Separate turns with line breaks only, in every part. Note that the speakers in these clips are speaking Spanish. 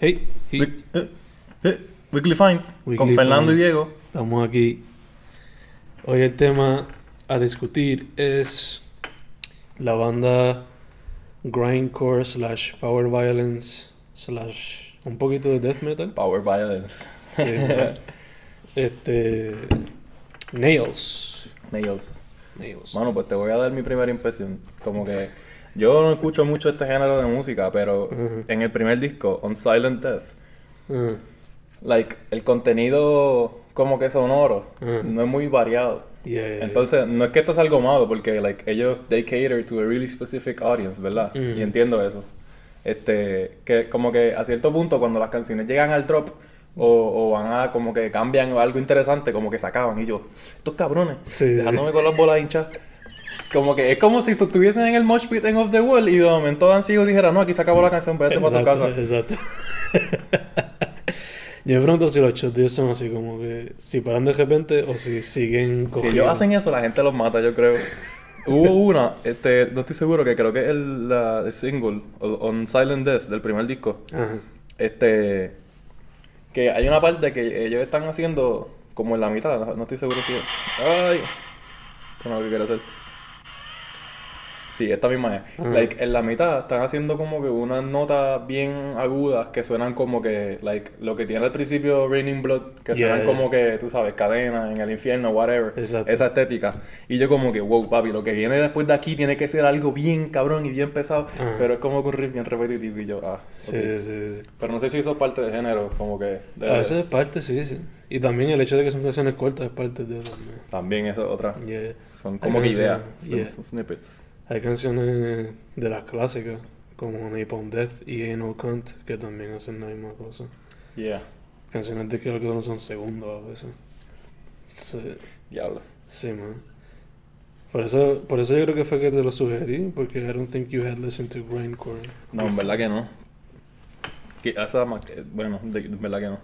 Hey, hey,
Week- eh, eh, Weekly Finds con
Weekly
Fernando y. Diego.
estamos aquí. Hoy el tema a discutir es la banda grindcore slash power violence slash un poquito de death metal.
Power Violence.
Sí, ¿verdad? este Nails.
Nails.
Nails.
Bueno, pues te voy a dar mi primera impresión. Como que yo no escucho mucho este género de música, pero
Ujú.
en el primer disco, On Silent Death,
Ah,
like, el contenido como que sonoro
Ujú.
no es muy variado.
yeah, yeah,
Entonces, no es que esto es algo malo, porque like, ellos, they cater to a really specific audience, ¿verdad? Y entiendo eso. Este, que como que a cierto punto, cuando las canciones llegan al drop, o, o van a, como que cambian algo interesante, como que se acaban. Y yo, estos cabrones,
Sí.
dejándome con las bolas hinchas. Como que es como si tú estuviesen en el mosh pit en Off the Wall y de momento Dan Sigo dijera, no, aquí se acabó la canción, váyase para su casa.
Exacto. Yo me pregunto si los shots son así como que si paran de repente o si siguen
Si
cogiendo.
ellos hacen eso, la gente los mata, yo creo. Hubo una, este, no estoy seguro, que creo que es el, la- el single, On Silent Death, del primer disco.
Ajá.
Este, que hay una parte que ellos están haciendo como en la mitad, no, no estoy seguro si es. Ay, esto no es lo que quiero hacer. Sí, esta misma es. Like, en la mitad están haciendo como que unas notas bien agudas que suenan como que, like, lo que tiene al principio Raining Blood, que
Yeah,
suenan
yeah.
como que, tú sabes, cadena, en el infierno, whatever.
Exacto.
Esa estética. Y yo como que, wow, papi, lo que viene después de aquí tiene que ser algo bien cabrón y bien pesado, pero es como que un riff bien repetitivo y yo, ah,
Sí, sí, sí.
Pero no sé si eso es parte del género, como que... de-
A veces es parte, sí, sí. Y también el hecho de que son canciones cortas es parte de.
También eso es otra.
Yeah.
Son como que ideas, son, son snippets.
Hay canciones de las clásicas como Napalm Death y Anal Cunt que también hacen la misma cosa.
Yeah,
Canciones de que creo que no son segundos a veces. Sí,
diablo.
sí, man. Por eso, por eso yo creo que fue que te lo sugerí, porque I don't think you had listened to grindcore.
No, en verdad que no. Que esa bueno, de, de verdad que no.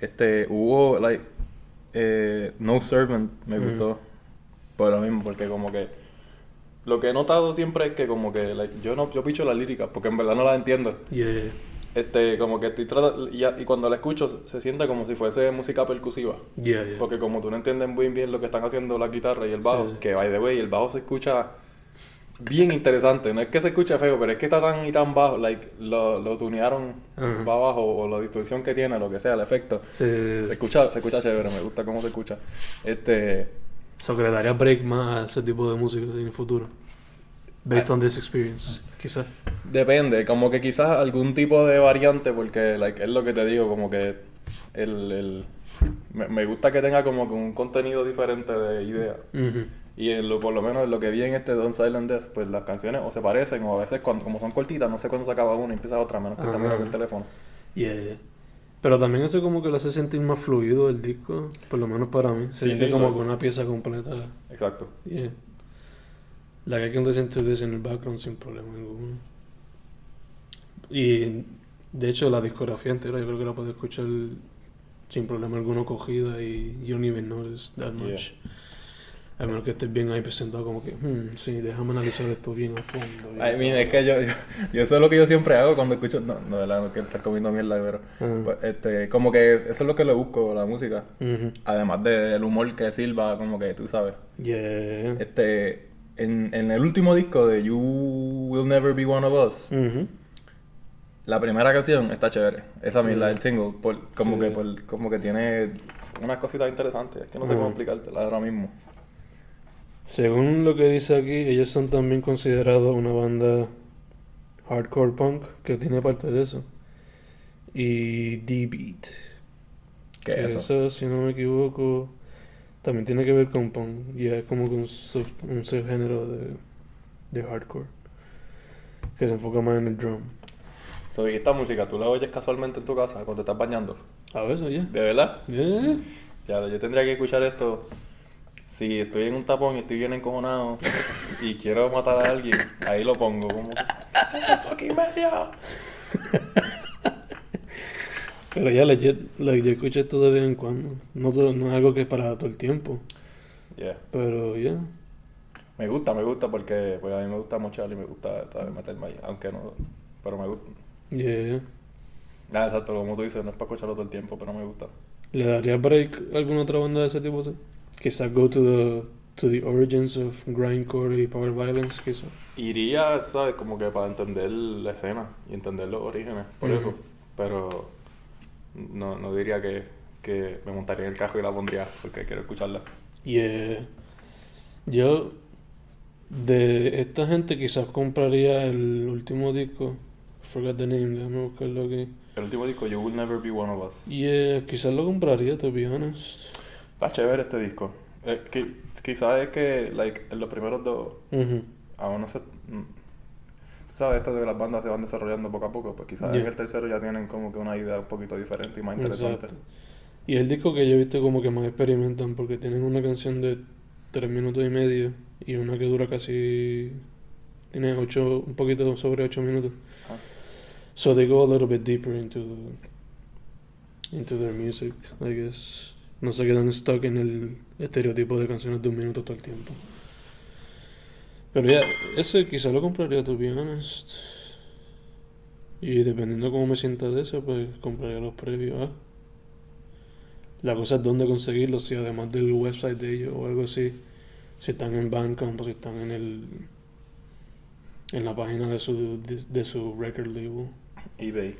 Este, hubo, like, eh, No Servant me
Mm.
gustó. Por lo mismo, porque como que... Lo que he notado siempre es que como que, like, yo no, yo picho las líricas, porque en verdad no las entiendo.
Yeah,
Este, como que estoy tratando, y, y cuando la escucho se, se siente como si fuese música percusiva.
yeah, yeah.
Porque como tú no entiendes muy bien lo que están haciendo la guitarra y el bajo,
Sí, sí.
que by the way, el bajo se escucha bien interesante. No es que se escuche feo, pero es que está tan y tan bajo, like, lo, lo tunearon
Ajá.
para abajo, o la distorsión que tiene, lo que sea, el efecto.
Sí, sí,
Se
sí.
escucha, se escucha chévere, me gusta cómo se escucha. Este,
So que le daría break más a ese tipo de música en el futuro. Based on this experience, quizás.
depende, como que quizás algún tipo de variante, porque, like, es lo que te digo, como que el, el me, me gusta que tenga como que un contenido diferente de idea. Y en lo, por lo menos en lo que vi en este Don Silent Death, pues las canciones o se parecen o a veces cuando, como son cortitas, no sé cuándo se acaba una y empieza otra, menos que
Ajá.
también con el teléfono.
Yeah, yeah. Pero también eso como que lo hace sentir más fluido el disco, por lo menos para mí. Se
Sí,
siente
sí,
como que una pieza completa.
Exacto.
Yeah. Like I can listen to this in el background sin problema ninguno. Y de hecho la discografía entera yo creo que la puedo escuchar sin problema alguno cogida y you don't even notice that
Yeah.
A menos que estés bien ahí presentado como que, hmm, sí, déjame analizar esto bien a fondo.
I mean, es que yo, yo, yo eso es lo que yo siempre hago cuando escucho, no, no, de verdad, no quiero estar comiendo mierda, pero
Ah.
pues, este, como que eso es lo que le busco, la música. Además del humor que sirva, como que tú sabes.
Yeah.
Este, en, en el último disco de You Will Never Be One of Us. La primera canción está chévere. Esa
Sí.
misma, el single. Por, como,
Sí.
que, por- como que tiene unas cositas interesantes. Es que no sé cómo explicártela ahora mismo.
Según lo que dice aquí, ellos son también considerados una banda hardcore punk que tiene parte de eso. Y D-Beat.
¿Qué
que
es eso?
si no me equivoco, también tiene que ver con punk. Y es como que un, sub- un subgénero de, de hardcore. Que se enfoca más en el drum.
So, y esta música, ¿tú la oyes casualmente en tu casa cuando te estás bañando?
A veces, ya.
¿De verdad?
Yeah.
Ya, yo tendría que escuchar esto. Si estoy en un tapón y estoy bien encojonado y quiero matar a alguien, ahí lo pongo. Como que, ¡Ese es el fucking medio!
Pero ya, legit, like, yo escucho esto de vez en cuando. No, todo- no es algo que es para todo el tiempo.
Yeah.
Pero ya.
Me gusta, me gusta porque pues, a mí me gusta mucho y me gusta meterme ahí. Aunque no. Pero me gusta.
Yeah.
Ah, exacto, como tú dices, no es para escucharlo todo el tiempo, pero me gusta.
¿Le daría break a alguna otra banda de ese tipo? así? Quizás go to the, to the origins of grindcore y power violence, quizás.
Iría, ¿sabes? Como que para entender la escena y entender los orígenes, por eso. Pero no, no diría que, que me montaría en el carro y la pondría porque quiero escucharla.
Y eh, yo de esta gente quizás compraría el último disco. Forgot the name, déjame buscarlo aquí.
El último disco, You Will Never Be One of Us.
Y eh, quizás lo compraría, to be honest.
Está chévere este disco. Eh, qui- quizás es que, like, en los primeros dos,
Ujú.
aún no se... mm, ¿Sabes? Esto de que las bandas se van desarrollando poco a poco. Pues quizás
Yeah.
en el tercero ya tienen como que una idea un poquito diferente y más interesante.
Exacto. Y el disco que yo he visto como que más experimentan porque tienen una canción de tres minutos y medio y una que dura casi tiene ocho, un poquito sobre ocho minutos.
Ah.
So they go a little bit deeper into the, into their music, I guess. No se quedan stuck en el estereotipo de canciones de un minuto todo el tiempo. Pero ya, ese quizá lo compraría, to be honest. Y dependiendo cómo me sienta de eso, pues compraría los previos. ah. La cosa es dónde conseguirlos, si además del website de ellos o algo así. Si están en Bandcamp o si están en el en la página de su de, de su record label.
eBay.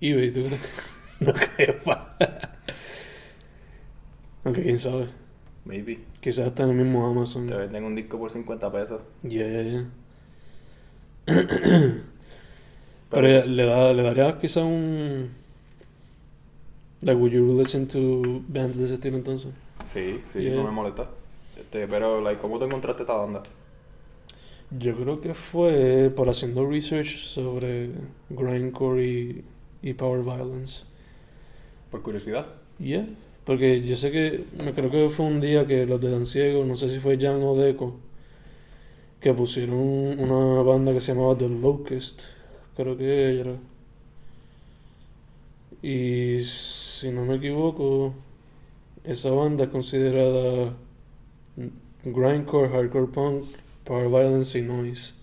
eBay, ¿tú crees? No creo. Aunque quién sabe.
Maybe.
Quizás está en el mismo Amazon.
Te venden un disco por 50 pesos.
Yeah, yeah, yeah. Pero le, da, le daría quizás un. Like, would you listen to bands de ese estilo entonces?
Sí, sí,
Yeah.
no me molesta. Este, pero, like, ¿cómo te encontraste esta banda?
Yo creo que fue por haciendo research sobre grindcore y, y power violence.
Por curiosidad.
Yeah, porque yo sé que, me creo que fue un día que los de Dan Ciego, no sé si fue Jan o Deco, que pusieron una banda que se llamaba The Locust, creo que era. Y si no me equivoco, esa banda es considerada grindcore, hardcore punk, power violence y noise.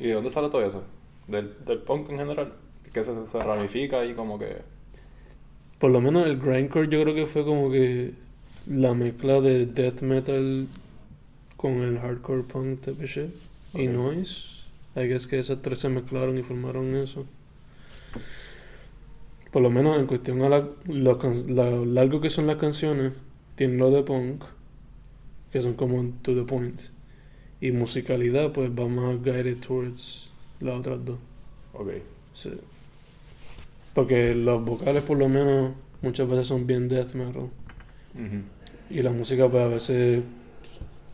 ¿Y de dónde sale todo eso? ¿Del, del punk en general? Que se, se ramifica y como que...
Por lo menos el grindcore yo creo que fue como que la mezcla de death metal con el hardcore punk type shit y noise. I guess que esas tres se mezclaron y formaron eso. Por lo menos en cuestión a la, lo, la- largo que son las canciones, tienen lo de punk, que son como to the point. Y musicalidad, pues va más guided towards las otras dos.
Ok.
Sí. Porque los vocales por lo menos muchas veces son bien death metal. Y la música pues a veces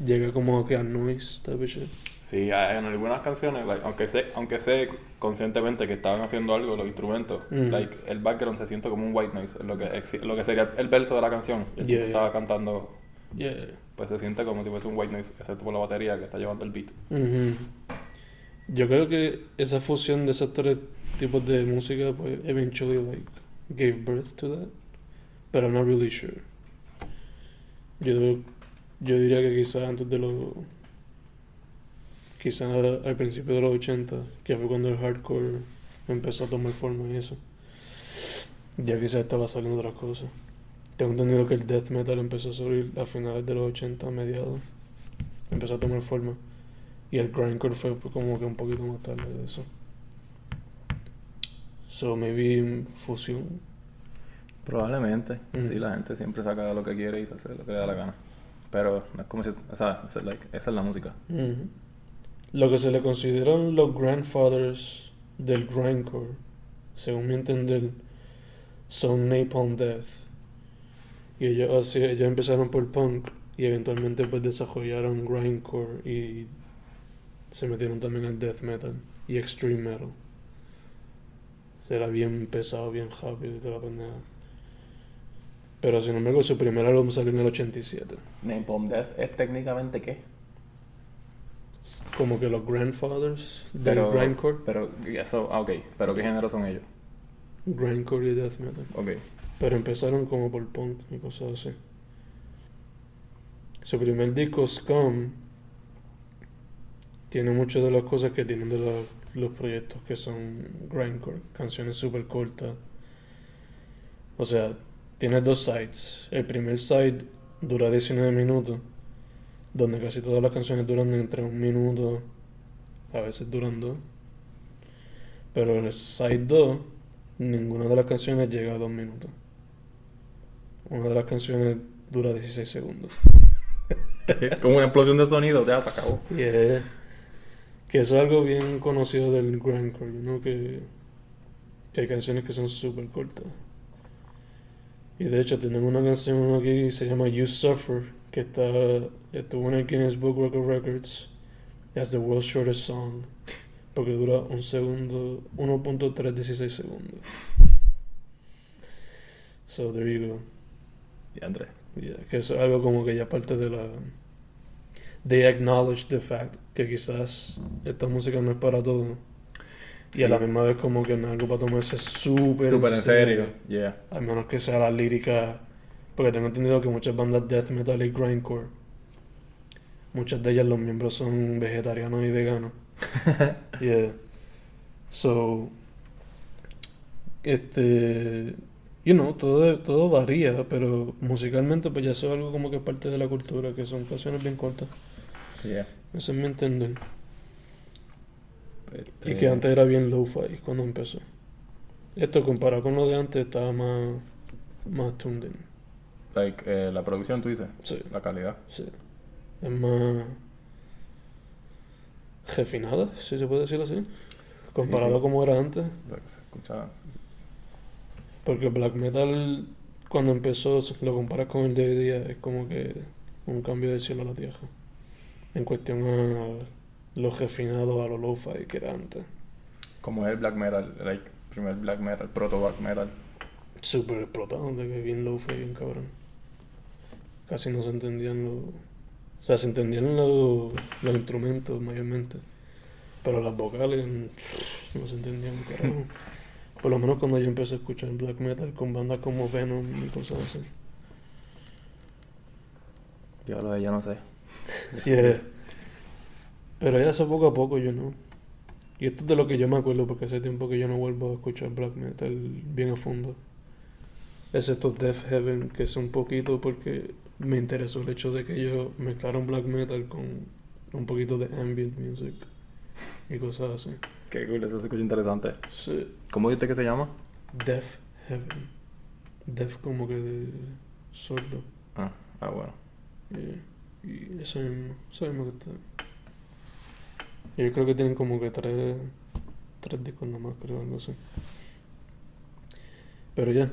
llega como que a noise type of shit.
Sí, en algunas canciones, like, aunque sé, aunque sé conscientemente que estaban haciendo algo los instrumentos,
Mm.
like, el background se siente como un white noise, lo que, lo que sería el verso de la canción. El
Yeah,
estaba cantando,
Yeah.
pues se siente como si fuese un white noise, excepto por la batería que está llevando el beat.
Yo creo que esa fusión de esos tres tipos de música pues eventually like gave birth to that. Pero I'm not really sure. Yo, yo diría que quizás antes de los quizás al principio de los 80, que fue cuando el hardcore empezó a tomar forma y eso. Ya quizás estaba saliendo otras cosas. Tengo entendido que el death metal empezó a subir a finales de los 80, a mediados. Empezó a tomar forma. Y el grindcore fue como que un poquito más tarde de eso. So maybe fusión.
Probablemente.
Mm.
Sí, la gente siempre saca lo que quiere y se hace lo que le da la gana. Pero no es como si... O sea, es like, esa es la música.
Ujú. Lo que se le consideran los grandfathers del grindcore, según mi entender, son Napalm Death. Y ellos, así, ellos empezaron por punk y eventualmente pues desarrollaron grindcore y se metieron también al death metal y extreme metal. Era bien pesado, bien rápido y toda la pendeja. Pero sin embargo su primer álbum salió en el 87.
Napalm Death es técnicamente qué?
Como que los grandfathers del
Pero,
grindcore.
pero, eso, ah, ok. Pero ¿qué género son ellos?
Grindcore y death metal.
Ok.
Pero empezaron como por punk y cosas así. Su primer disco, Scum, tiene muchas de las cosas que tienen de la los proyectos que son grindcore, canciones súper cortas. O sea, tienes dos sides. El primer side dura 19 minutos, donde casi todas las canciones duran entre un minuto, a veces duran dos. Pero en el side 2, ninguna de las canciones llega a dos minutos. Una de las canciones dura 16 segundos.
Como una explosión de sonido, ya se acabó.
Y es- que eso es algo bien conocido del grindcore, ¿no? Que, que hay canciones que son súper cortas. Y de hecho tenemos una canción aquí que se llama You Suffer, que está, estuvo en el Guinness Book of Records as the world's shortest song, porque dura un segundo, 1.316 segundos. So there you go.
Y Andrés.
Yeah, que es algo como que ya parte de la... They acknowledge the fact que quizás esta música no es para todo. Y a la misma vez como que no es algo para tomarse súper
en serio. Yeah.
A menos que sea la lírica... Porque tengo entendido que muchas bandas death metal y grindcore, muchas de ellas los miembros son vegetarianos y veganos. Yeah. So, este, you know, todo, todo varía, pero musicalmente pues ya eso es algo como que es parte de la cultura, que son canciones bien cortas.
Yeah.
Eso es mi entender. Y
Este,
que antes era bien lo-fi cuando empezó. Esto comparado con lo de antes estaba más, más tuned in.
Like, eh, la producción, tú dices.
Sí,
La calidad.
sí. Es más refinada, si se puede decir así. Comparado
sí.
a como era antes.
Se escucha.
Porque black metal, cuando empezó, lo comparas con el de hoy día, es como que un cambio del cielo a la tierra. En cuestión a lo refinado, a lo lo-fi que era antes.
Como es el black metal. Like, primer black metal, proto black metal.
Súper explotado, de que bien lo-fi, bien cabrón. Casi no se entendían los... O sea, se entendían los, los instrumentos mayormente. Pero las vocales mm, no se entendían, carajo. Por lo menos cuando yo empecé a escuchar black metal con bandas como Venom y cosas así.
Yo lo de ya no sé.
Sí, es. Pero ya hace poco a poco yo no. Y esto es de lo que yo me acuerdo porque hace tiempo que yo no vuelvo a escuchar black metal bien a fondo. Excepto Death Heaven, que es un poquito porque me interesó el hecho de que ellos mezclaron black metal con un poquito de ambient music y cosas así.
Qué cool, eso se escucha interesante.
Sí,
¿Cómo dijiste que se llama?
Death Heaven. Death como que de sordo.
Ah, ah bueno.
Y, y eso mismo, eso mismo que está. Y yo creo que tienen como que tres, tres discos nomás, creo, algo así. Pero ya,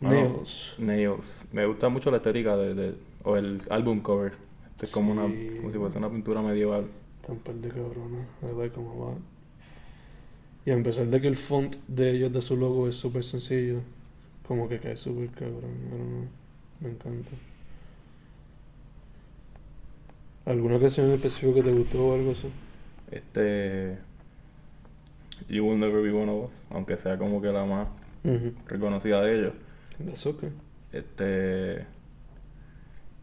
Bueno,
Nails.
Nails. Me gusta mucho la estética de, de- o el álbum cover. Este es como una como si fuese una pintura medieval.
Están par de cabrones, I like them a lot. Y a pesar de que el font de ellos, de su logo, es súper sencillo, como que cae súper cabrón, me encanta. ¿Alguna canción en específico que te gustó o algo así?
Este You Will Never Be One of Us, aunque sea como que la más reconocida de ellos.
That's okay.
Este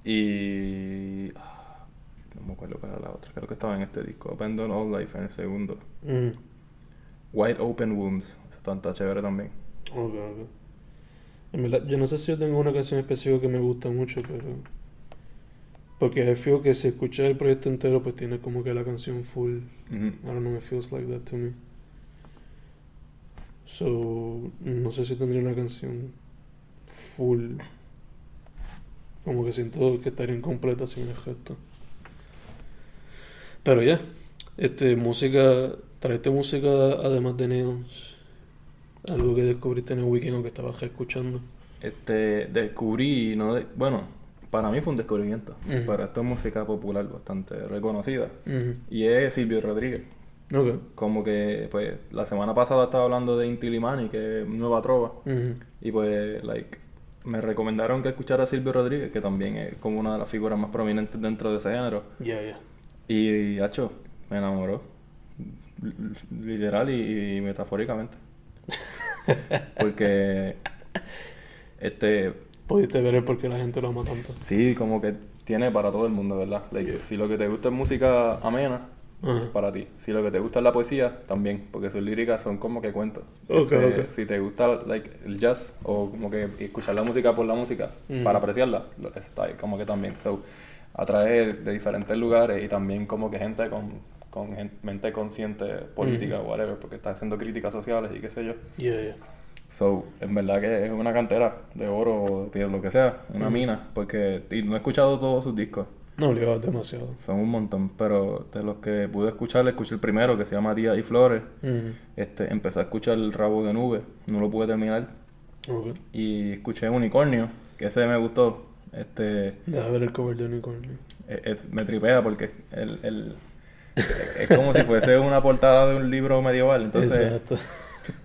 y ah, no me acuerdo cuál era la otra, creo que estaba en este disco, Abandon All Life en el segundo.
Ujú.
Wide Open Wounds, esa está chévere también.
Ok, ok. En verdad, yo no sé si yo tengo una canción específica que me gusta mucho, pero... Porque I feel que si escuchas el proyecto entero, pues tiene como que la canción full.
Ujú.
I don't know, it feels like that to me. So, no sé si tendría una canción full. Como que siento que estaría incompleta sin el gesto. Pero ya, este, música, traete música además de Neons. Algo que descubriste en el weekend o que estabas escuchando.
Este, descubrí, no de- bueno, para mí fue un descubrimiento, pero esto es música popular bastante reconocida. Y es Silvio Rodríguez.
Ok.
Como que, pues, la semana pasada estaba hablando de Inti Limani, que es nueva trova. Y pues, like, me recomendaron que escuchara a Silvio Rodríguez, que también es como una de las figuras más prominentes dentro de ese género. Y, hacho, me enamoró. Literal y, y metafóricamente. Porque, este,
Pudiste ver el por qué la gente lo ama tanto.
Sí, como que tiene para todo el mundo, ¿verdad? Like,
Yeah.
Si lo que te gusta es música amena,
Ajá.
es para ti. Si lo que te gusta es la poesía, también, porque sus líricas son como que cuentos.
Ok,
Este,
ok.
Si te gusta like, el jazz o como que escuchar la música por la música,
Ujú.
para apreciarla, está ahí como que también. So, atrae de diferentes lugares y también como que gente con, con gen- mente consciente política o whatever, porque está haciendo críticas sociales y qué sé yo.
Yeah, yeah.
So, en verdad que es una cantera de oro o de piedra, lo que sea, una mina, porque y no he escuchado todos sus discos.
No, obligado, demasiado.
Son un montón, pero de los que pude escuchar, escuché el primero que se llama Días y Flores. Este, empecé a escuchar el rabo de nube, no lo pude terminar. Y escuché Unicornio, que ese me gustó. Este,
Deja ver el cover de Unicornio.
es- es- me tripea porque el, el- es como si fuese una portada de un libro medieval. Entonces,
Exacto.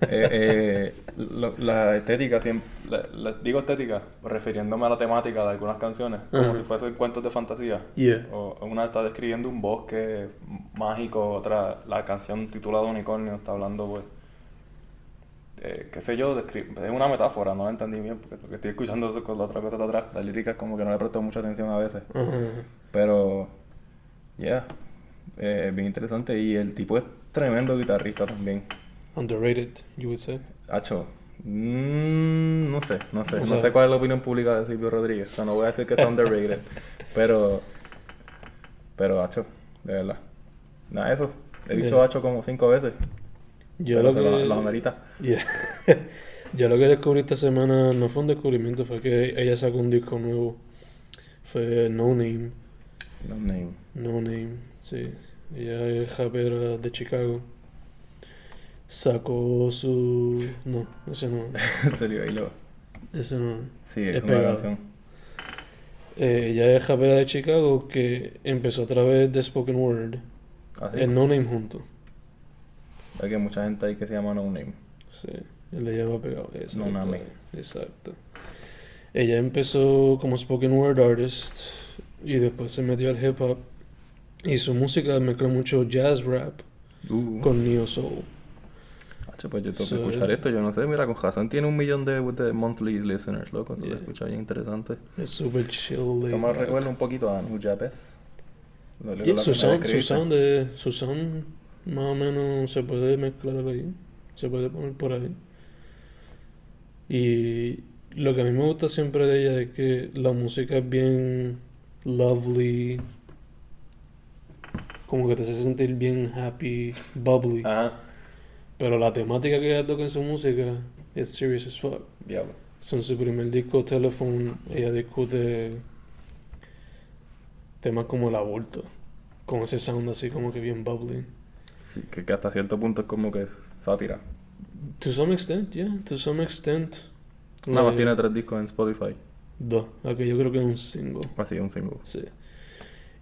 Eh, eh, lo- la estética, siempre, la- la- digo estética, refiriéndome a la temática de algunas canciones, como
Ajá.
si fuesen cuentos de fantasía.
Yeah.
O una está describiendo un bosque mágico, otra, la canción titulada Unicornio está hablando, pues, eh, qué sé yo, es una metáfora, no la entendí bien, porque lo que estoy escuchando es con la otra cosa de atrás, la lírica como que no le presto mucha atención a veces,
Ajá.
pero, yeah, eh, bien interesante, y el tipo es tremendo guitarrista también,
Underrated, you would say.
Hacho, mm, no sé, no sé,
O
no sé cuál es la opinión pública de Silvio Rodríguez, o sea, no voy a decir que está underrated, pero, pero Hacho, de verdad, nada, eso, he dicho
Yeah.
Hacho como cinco veces,
Yo
pero
lo que...
lo- los amerita.
Yeah. Yo lo que descubrí esta semana no fue un descubrimiento, fue que ella sacó un disco nuevo. Fue No Name.
No name.
No Name, sí. Ella es rapera de Chicago. Sacó su... No, ese no.
ahí lo...
Ese no.
Sí, es,
Es
una canción.
Eh, ella es rapera de Chicago que empezó a través de Spoken Word.
Así.
En No Name junto.
Hay que mucha gente ahí que se llama No Name.
Sí, él le lleva pegado. Exacto.
No Name.
Exacto. Ella empezó como spoken word artist y después se metió al hip hop y su música mezcla mucho jazz rap
Uh.
con neo soul.
Pues yo tengo que escuchar esto, yo no sé, mira, con Hassan tiene un millón de, de monthly listeners, loco, eso
Yeah.
se escucha bien interesante.
Es super chill. back.
recuerda un poquito a Anu Japes.
Yeah, su sound, de- su sound más o menos se puede mezclar ahí, se puede poner por ahí. Y lo que a mí me gusta siempre de ella es que la música es bien lovely, como que te hace sentir bien happy, bubbly.
Ajá,
Pero la temática que ella toca en su música es serious as fuck.
diablo.
So, en su primer disco, Telephone, ella discute temas como el aborto, con ese sound así como que bien bubbly.
Sí, que, que hasta cierto punto es como que es sátira.
To some extent, yeah, to some extent.
Nada más
Like,
tiene tres discos en Spotify.
Dos, que yo creo que es un single,
Así, un single.
sí.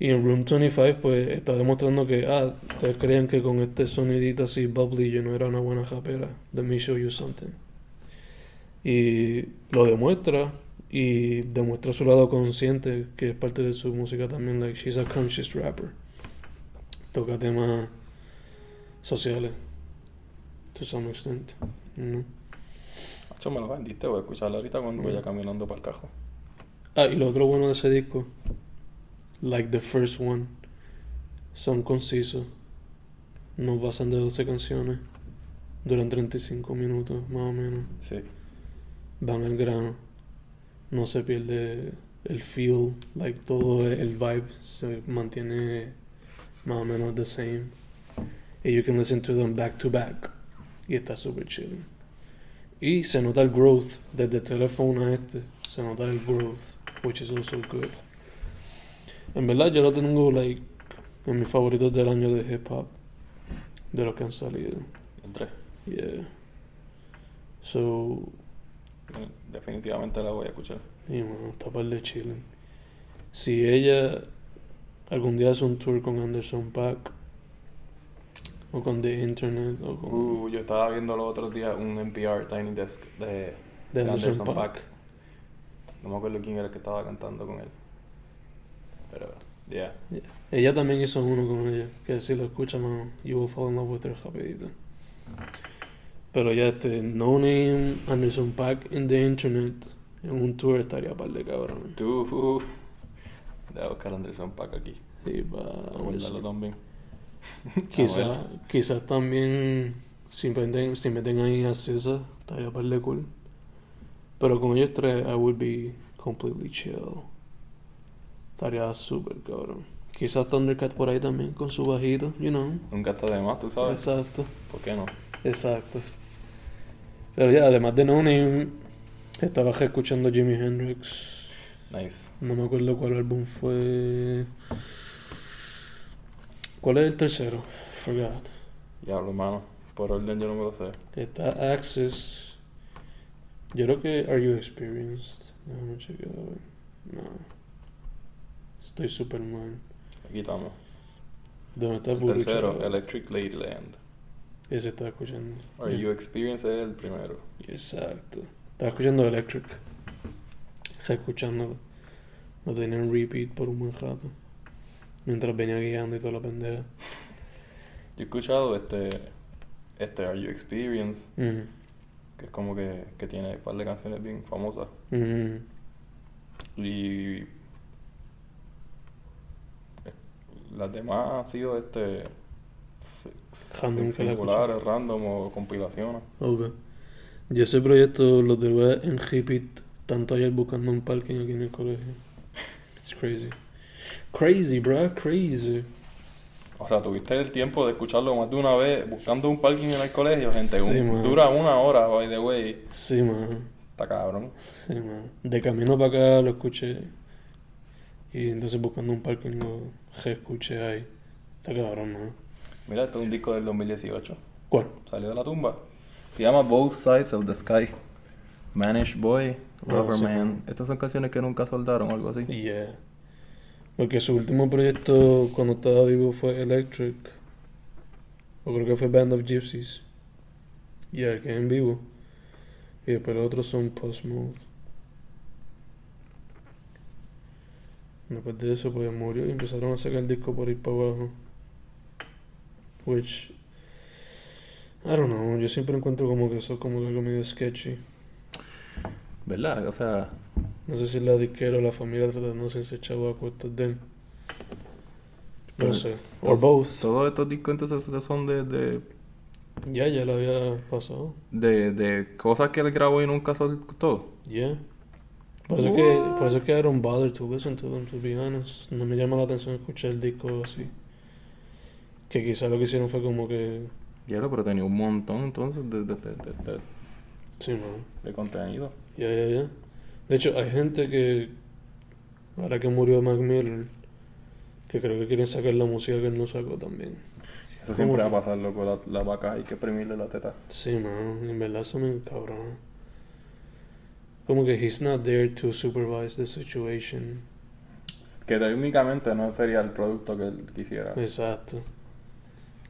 Y en Room 25, pues, está demostrando que, ah, ustedes creían que con este sonidito así bubbly yo no era una buena rapera. Let me show you something. Y lo demuestra, y demuestra su lado consciente, que es parte de su música también, like, she's a conscious rapper. Toca temas sociales, to some extent. ¿no?
Me lo vendiste, voy a escucharla ahorita cuando
Mm.
vaya caminando para el cajo.
Ah, y lo otro bueno de ese disco, like the first one, son concisos. No pasan de 12 canciones. Duran 35 minutos, más o menos.
Sí.
Van al grano. No se pierde el feel, like todo el vibe se mantiene más o menos the same. Y you can listen to them back to back. Y está super chilling. Y se nota el growth desde teléfono a este. Se nota el growth, which is also good. En verdad yo lo tengo like en mis favoritos del año de hip hop. De los que han salido.
Entré.
Yeah. So,
Definitivamente la voy a escuchar.
y bueno, está par de chilling. Si ella algún día hace un tour con Anderson Paak o con The Internet o con
Uh, yo estaba viendo los otros días un NPR Tiny Desk de,
de
de
Anderson,
Anderson.
Paak.
No me acuerdo quién era el que estaba cantando con él. Pero, yeah.
Ella también hizo uno con ella, que si lo escuchas, man, you will fall in love with her rapidito. Pero ya este, No Name, Anderson Paak in The Internet, en un tour estaría par de cabrón.
Tú, a buscar Anderson Paak aquí.
Sí, va,
Voy a guardarlo
Anderson.
también.
Quizás
bueno.
quizás también si meten, si meten ahí a César, estaría par de cool. Pero con ellos tres, I would be completely chill. Estaría súper cabrón. Quizás Thundercat por ahí también con su bajito, you know.
Nunca está de más, tú sabes.
Exacto,
¿Por qué no?
exacto. Pero ya, además de No Name, estaba escuchando Jimi Hendrix.
Nice.
No me acuerdo cuál álbum fue. ¿Cuál es el tercero? Forgot.
Diablo, hermano. Por orden yo no me lo sé.
Está Access. Yo creo que Are You Experienced? Déjame chequear. No. Estoy super mal.
Aquí estamos.
¿Dónde está
El tercero? Electric Ladyland.
Ese está escuchando.
Are You Experience es el primero.
Exacto. Estaba escuchando Electric. Escuchándolo. Lo tenía en repeat por un buen rato. Mientras venía guiando y toda la pendeja.
Yo he escuchado este, este Are You Experience, que es como que, que tiene un par de canciones bien famosas. Y eh, las demás han sido este
Random
singulares, random o compilaciones.
Ok. Yo ese proyecto lo tuve en repeat tanto ayer buscando un parking aquí en el colegio. It's crazy. Crazy, bro, crazy.
O sea, tuviste el tiempo de escucharlo más de una vez buscando un parking en el colegio, gente.
Sí,
un-
man.
dura una hora, by the way.
Sí, man.
Está cabrón.
Sí, man. De camino para acá lo escuché. Y entonces buscando un parking lo reescuché ahí. Está cabrón, man.
Mira, este es un disco del 2018.
¿Cuál?
Salió de la tumba. Se llama Both Sides of the Sky. Manish Boy, Lover
sí,
Man.
man.
Estas son canciones que nunca soltaron o algo así.
Yeah. Porque su último proyecto cuando estaba vivo fue Electric. O creo que fue Band of Gypsies. Y el que en vivo. Y después los otros son Post Mode. Después de eso pues murió y empezaron a sacar el disco por ir para abajo. Which I don't know, yo siempre encuentro como que eso es como que algo medio sketchy.
¿Verdad? O sea,
No sé si la disquera o la familia tratando de hacerse chavo a cuestas de él. No
Pero-
sé. Or both.
todos estos discos entonces son de, de,
Ya, ya lo había pasado.
de, de cosas que él grabó y nunca soltó.
Yeah. Por eso, que, por eso que I don't bother to listen to them, to be honest. No me llama la atención escuchar el disco así. Que quizá lo que hicieron fue como que...
Claro, pero tenía un montón entonces de, de, de, de-
Sí, man.
de contenido.
Ya, ya, ya. De hecho, hay gente que... Ahora que murió Mac Miller, que creo que quieren sacar la música que él no sacó también.
Eso siempre va
¿Cómo
a pasar, loco. La, la vaca hay que exprimirle la teta.
Sí, man, en verdad eso me encabrona. Como que he's not there to supervise the situation.
Que técnicamente no sería el producto que él quisiera.
Exacto.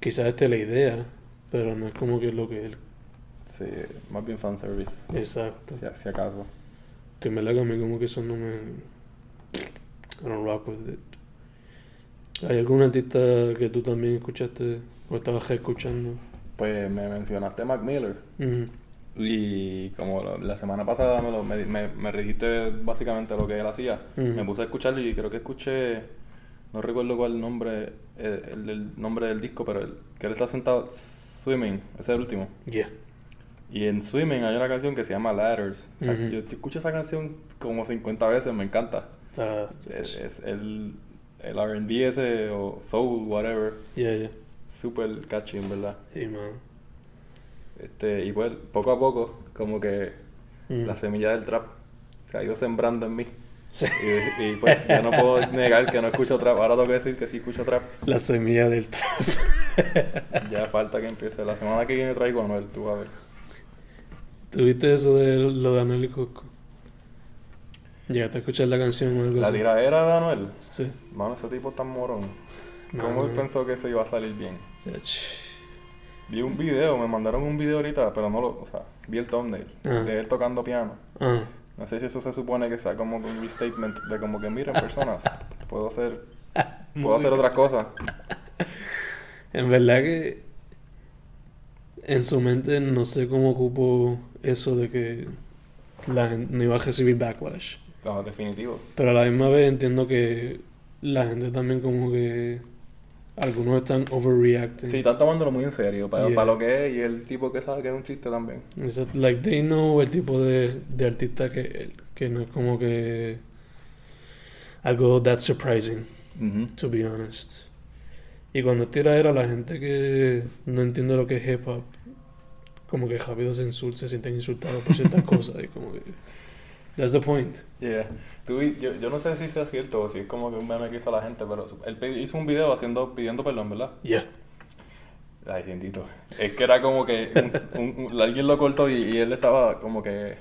Quizás esta es la idea, pero no es como que lo que él...
Sí, más bien fanservice.
Exacto.
Si, si acaso.
Que me la a mí como que eso no me... I don't rock with it. ¿Hay algún artista que tú también escuchaste o estabas escuchando?
Pues me mencionaste Mac Miller.
Ujú.
Y como la semana pasada me, lo, me, me, me dijiste básicamente lo que él hacía, me puse a escucharlo y creo que escuché, no recuerdo cuál nombre, el, el, el nombre del disco, pero el, que él está sentado, Swimming, ese es el último.
Yeah.
Y en Swimming hay una canción que se llama Ladders. O sea,
Ujú.
yo, yo escucho esa canción como 50 veces, me encanta.
Está...
Es, es el, el RB ese o soul, whatever,
Yeah, yeah.
super catchy en verdad.
Sí, man.
Este, y pues poco a poco, como que
Mm.
la semilla del trap se ha ido sembrando en mí.
Sí.
Y, y, pues ya no puedo negar que no escucho trap. Ahora tengo que decir que sí escucho trap.
La semilla del trap.
Ya falta que empiece. La semana que viene traigo a Anuel, tú a ver.
¿Tuviste eso de lo de Anuel y Coco? ¿Llegaste a escuchar la canción o algo
La
así?
tiradera de Anuel.
Sí.
Mano, ese tipo tan morón.
No,
¿Cómo él
no.
pensó que eso iba a salir bien?
Ch-
Vi un video, me mandaron un video ahorita, pero no lo, o sea, vi el thumbnail
Ah.
de él tocando piano.
Ah,
No sé si eso se supone que sea como un restatement de como que miren personas, puedo hacer, puedo hacer otras cosas.
En verdad que en su mente no sé cómo ocupó eso de que la gente no iba a recibir backlash.
No, definitivo.
Pero a la misma vez entiendo que la gente también como que algunos están overreacting.
Sí, están tomándolo muy en serio para,
Yeah.
para lo que es y el tipo que sabe que es un chiste también.
Is it like they know el tipo de, de artista que, que no es como que algo that surprising, to be honest. Y cuando tira era la gente que no entiende lo que es hip hop, como que rápido se insulta, se sienten insultados por ciertas cosas y como que that's the point.
Yeah. Tú yo, yo no sé si sea cierto o si es como que un meme que hizo la gente, pero él hizo un video haciendo, pidiendo perdón, ¿verdad?
Yeah.
Ay, bendito. Es que era como que un- un- alguien lo cortó y, y él estaba como que,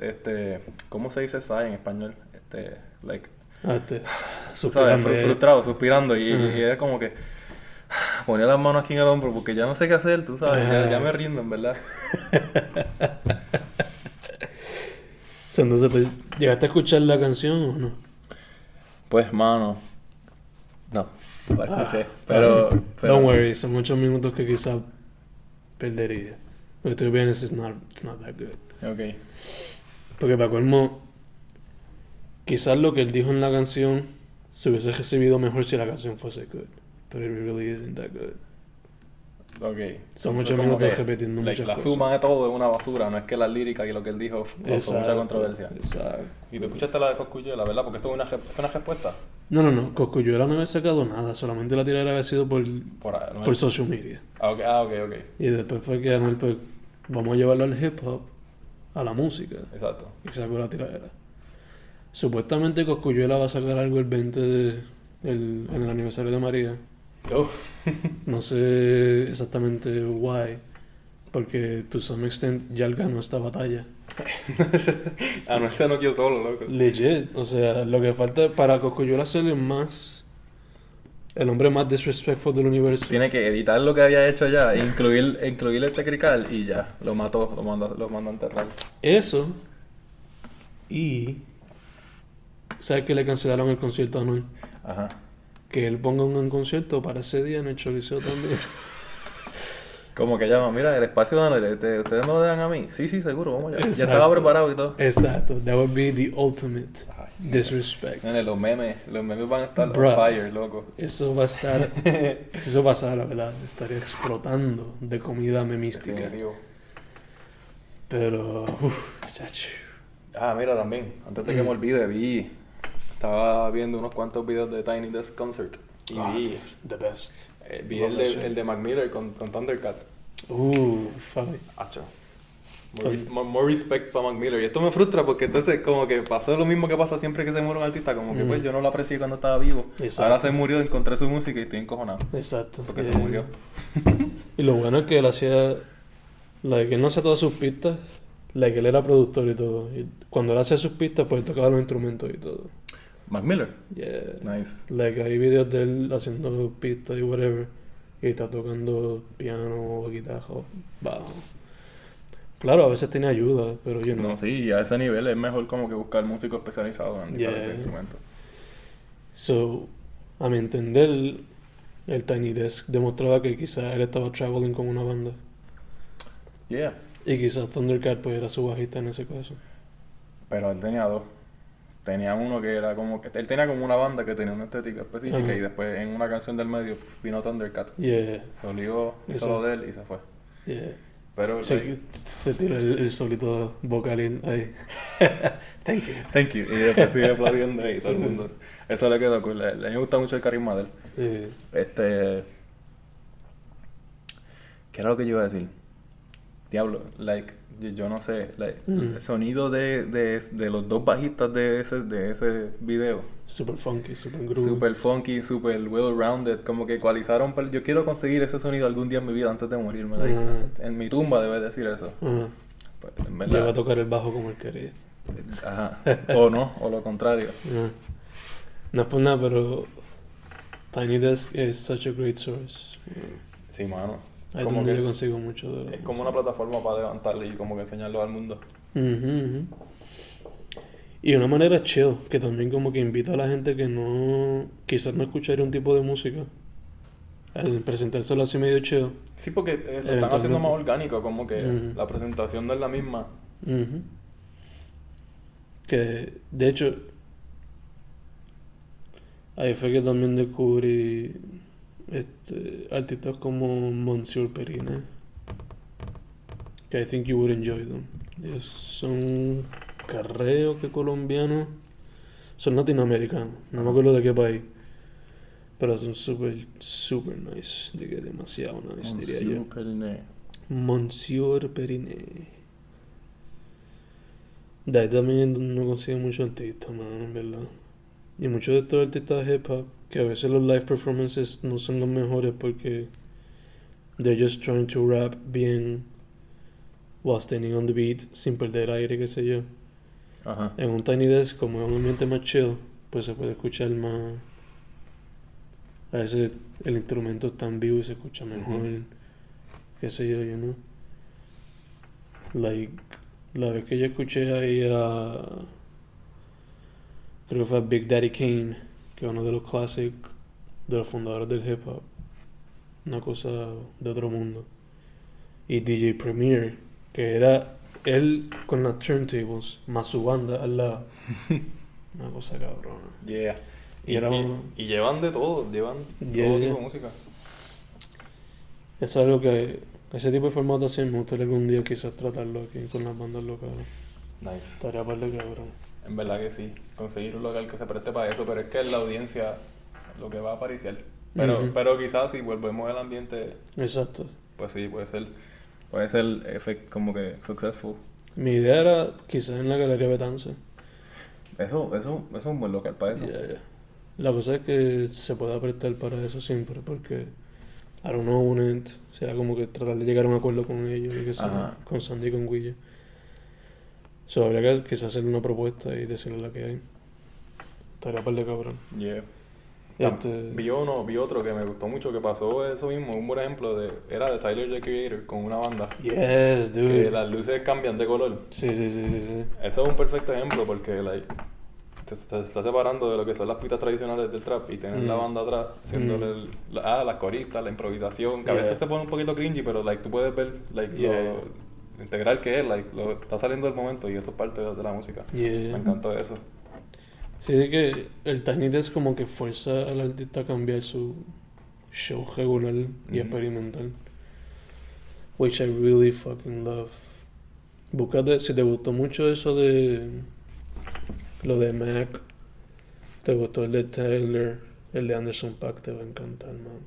este, ¿cómo se dice esa en español? Este, like,
Ah, este,
¿sabes?
suspirando,
Fru-
eh.
frustrado, suspirando y, y-
Ajá.
y era como que ponía las manos aquí en el hombro porque ya no sé qué hacer, tú sabes, ya,
Ajá.
ya me rindo, en verdad.
Entonces, ¿te- ¿llegaste a escuchar la canción o no?
Pues, mano, no, la escuché,
Ah,
pero, pero
Don't worry, son muchos minutos que quizás perdería. Pero estoy bien, it's not, it's not that good.
Ok.
Porque para colmo, quizás lo que él dijo en la canción se hubiese recibido mejor si la canción fuese good. Pero it really isn't that good.
Ok.
Son muchos minutos repitiendo
like,
muchas
la
cosas.
suma de todo es una basura, no es que la lírica y lo que él dijo causó mucha controversia.
Exacto.
Y tú escuchaste la de Coscuyuela, ¿verdad? Porque esto es una, fue una respuesta.
No, no, no. Coscuyuela no había sacado nada. Solamente la tirada había sido por,
Por,
por social media.
Ah, ok, ah, ok, ok.
Y después fue que Anuel, pues, vamos a llevarlo al hip hop, a la música.
Exacto.
Y sacó la tiradera. Supuestamente Coscuyuela va a sacar algo el 20 de, el- en el aniversario de María.
Uf.
No sé exactamente why. Porque to some extent ya él ganó esta batalla.
ah, no, ese no quiero solo, loco.
Legit. O sea, lo que falta para Coscuyuela ser el más. El hombre más disrespectful del universo.
Tiene que editar lo que había hecho ya, incluir, incluir el tecrical y ya. Lo mató, lo mandó, lo mandó a enterrar.
Eso. Y. ¿Sabes que le cancelaron el concierto a Anuel?
Ajá.
Que él ponga un concierto para ese día en el Choliseo también.
Como que llama, mira, el espacio de este, ¿ustedes me lo dejan a mí? Sí, sí, seguro, vamos allá. Ya
Exacto.
estaba preparado y todo.
Exacto. That would be the ultimate
Ay,
disrespect.
Nene, los memes, los memes van a estar on fire, loco.
Eso va a estar. si eso pasara, ¿verdad? Estaría explotando de comida memística.
Definitivo.
Pero. Uff, chacho.
Ah, mira, también, antes de que
Mm.
me olvide, vi, estaba viendo unos cuantos videos de Tiny Desk Concert y
Ah,
vi,
The best.
eh, vi el de, el de Mac Miller con, con Thundercat.
Uh, Fabi.
Hacho. More, res- more- more respect para Mac Miller. Y esto me frustra porque entonces como que pasó lo mismo que pasa siempre que se muere un artista. Como que
Mm.
pues yo no lo aprecié cuando estaba vivo.
Exacto.
Ahora se murió, encontré su música y estoy encojonado.
Exacto.
Porque se
Eh,
murió.
Y lo bueno es que él hacía. Like, él no hacía todas sus pistas. Like, él era productor y todo. Y cuando él hacía sus pistas, pues tocaba los instrumentos y todo.
Mac Miller.
Yeah.
Nice.
Like, hay videos de él haciendo pistas y whatever. Y está tocando piano o guitarra o bajo. Claro, a veces tiene ayuda, pero yo no.
No, sí, a ese nivel es mejor como que buscar músicos especializados en diferentes
Yeah.
instrumentos.
So, a mi entender, el Tiny Desk demostraba que quizás él estaba traveling con una banda.
Yeah.
Y quizás Thundercat pues era su bajista en ese caso.
Pero él tenía dos. Tenía uno que era como él tenía como una banda que tenía una estética específica y después en una canción del medio pues, vino Thundercat.
Yeah,
Se olvidó, hizo lo de él y se fue.
yeah.
Pero
Se,
like,
se tiró el, el solito vocal in ahí. Thank you.
thank you. Y después sigue aplaudiendo ahí todo el mundo. Eso le quedó cool. A mí me gusta mucho el carisma de él.
Eh,
Este. ¿Qué era lo que yo iba a decir? Diablo, like, yo, yo no sé, like,
Mm.
el sonido de, de, de los dos bajistas de ese, de ese video.
super funky, super groovy.
Super funky, super well rounded, como que ecualizaron. pero Yo quiero conseguir ese sonido algún día en mi vida antes de morirme. like,
Ajá.
En mi tumba debe decir eso.
Ajá.
Pues, en
Llegó a tocar el bajo como él quería.
Ajá. O no, o lo contrario.
Ajá. No es por nada, pero Tiny Desk es such a great source.
Sí, mano.
Ahí
Como
donde
que
yo
es,
consigo mucho de
es como una plataforma para levantarle y como que enseñarlo al mundo.
Ujú, ujú. Y una manera chill, que también como que invita a la gente que no, quizás no escucharía un tipo de música, al presentárselo así medio chill.
Sí, porque eh, lo están haciendo más orgánico, como que la presentación no es la misma.
Que de hecho, ahí fue que también descubrí este, artistas como Monsieur Perine. Que I think you would enjoy them. Ellos son carreo que colombianos. Son latinoamericanos. No me acuerdo de qué país. Pero son súper, súper nice. De que demasiado nice, diría yo.
Monsieur Periné.
Monsieur Periné. De ahí también no consigo muchos artistas, man, en verdad. Y muchos de estos artistas hip hop, que a veces los live performances no son los mejores porque they're just trying to rap bien while standing on the beat, sin perder aire, qué sé yo.
Ajá.
En un Tiny Desk, como es un ambiente más chill, pues se puede escuchar más. A veces el instrumento está en vivo y se escucha mejor.
Ujú.
Qué sé yo, you know. Like, la vez que yo escuché ahí a. Creo que fue a Big Daddy Kane, que es uno de los clásicos de los fundadores del hip hop. Una cosa de otro mundo. Y DJ Premier, que era él con las turntables, más su banda al lado. Una cosa cabrona.
Yeah.
Y era un-
y llevan de todo, llevan
Yeah,
todo
yeah.
tipo de música.
Eso es algo que. Ese tipo de formato así me gustaría algún día quizás tratarlo aquí con las bandas locales.
Nice.
Estaría par de cabrón.
En verdad que sí. Conseguir un local que se preste para eso, pero es que es la audiencia lo que va a aparecer. Pero, pero quizás si volvemos al ambiente,
Exacto.
pues sí, puede ser, puede ser efect como que successful.
Mi idea era quizás en la Galería Betance.
Eso, eso, eso es un buen local para eso.
Ya, ya. La cosa es que se pueda prestar para eso siempre, porque I don't know. Será como que tratar de llegar a un acuerdo con ellos y que sea, con Sandy y con Guille. So, habría que quizás hacer una propuesta y decirle la que hay. Estaría par de cabrón.
Yeah.
Este,
Vi uno, vi otro que me gustó mucho que pasó eso mismo, un buen ejemplo de, era de Tyler the Creator con una banda.
yes,
Que
dude.
las luces cambian de color.
Sí, sí, sí, sí, sí.
Eso es un perfecto ejemplo porque like, te, te está separando de lo que son las pistas tradicionales del trap y tener la
Mm.
banda atrás haciéndole
Mm.
la, ah, las coristas, la improvisación, que a
Yeah.
veces se pone un poquito cringy, pero like, tú puedes ver like,
Yeah.
lo integral que es, like, lo, está saliendo del momento y eso es parte de, de la música.
Yeah.
Me encantó eso.
Sí, de que el Tiny Desk como que fuerza al artista a cambiar su show regular y experimental. Which I really fucking love. Si te gustó mucho eso de lo de Mac, te gustó el de Taylor, el de Anderson Paak, te va a encantar, man.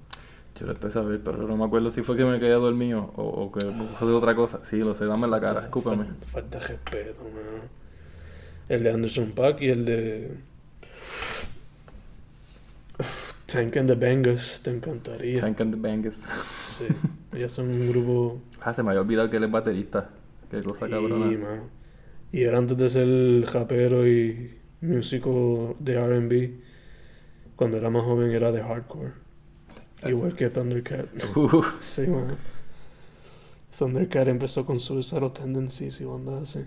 Yo lo empecé a ver, pero no me acuerdo si fue que me quedé dormido o, o que puse de otra cosa. Sí, lo sé, dame la cara, escúpame.
Falta, falta respeto, man. El de Anderson Paak y el de Tank and the Bangers, te encantaría.
Tank and the Bangers.
Sí, ellos son un grupo.
Ah, se me había olvidado que él es baterista. Qué cosa
Y,
cabrona.
man, y era antes de ser rapero y músico de RB. Cuando era más joven era de hardcore. Igual que Thundercat.
Uh,
Sí, man. Thundercat empezó con Suicidal Tendencies y bandas así.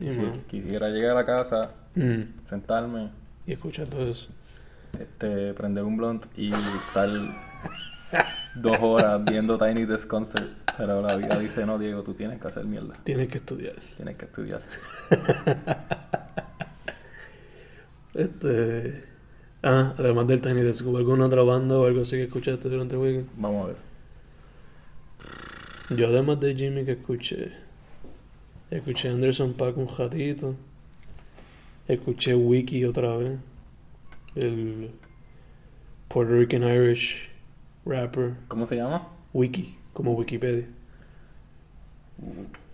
Y, man,
quisiera llegar a casa,
mm,
sentarme,
y escuchar todo eso.
este, prender un blunt y estar dos horas viendo Tiny Desk Concert. Pero la vida dice, no, Diego, tú tienes que hacer mierda.
Tienes que estudiar.
Tienes que estudiar.
Este. Ah, además del Tiny Desk, ¿hubo alguna otra banda o algo así que escuchaste durante el weekend?
Vamos a ver.
Yo además de Jimmy que escuché, escuché Anderson Paak un ratito, escuché Wiki otra vez, el Puerto Rican Irish rapper
¿Cómo se llama?
Wiki, como Wikipedia.
Y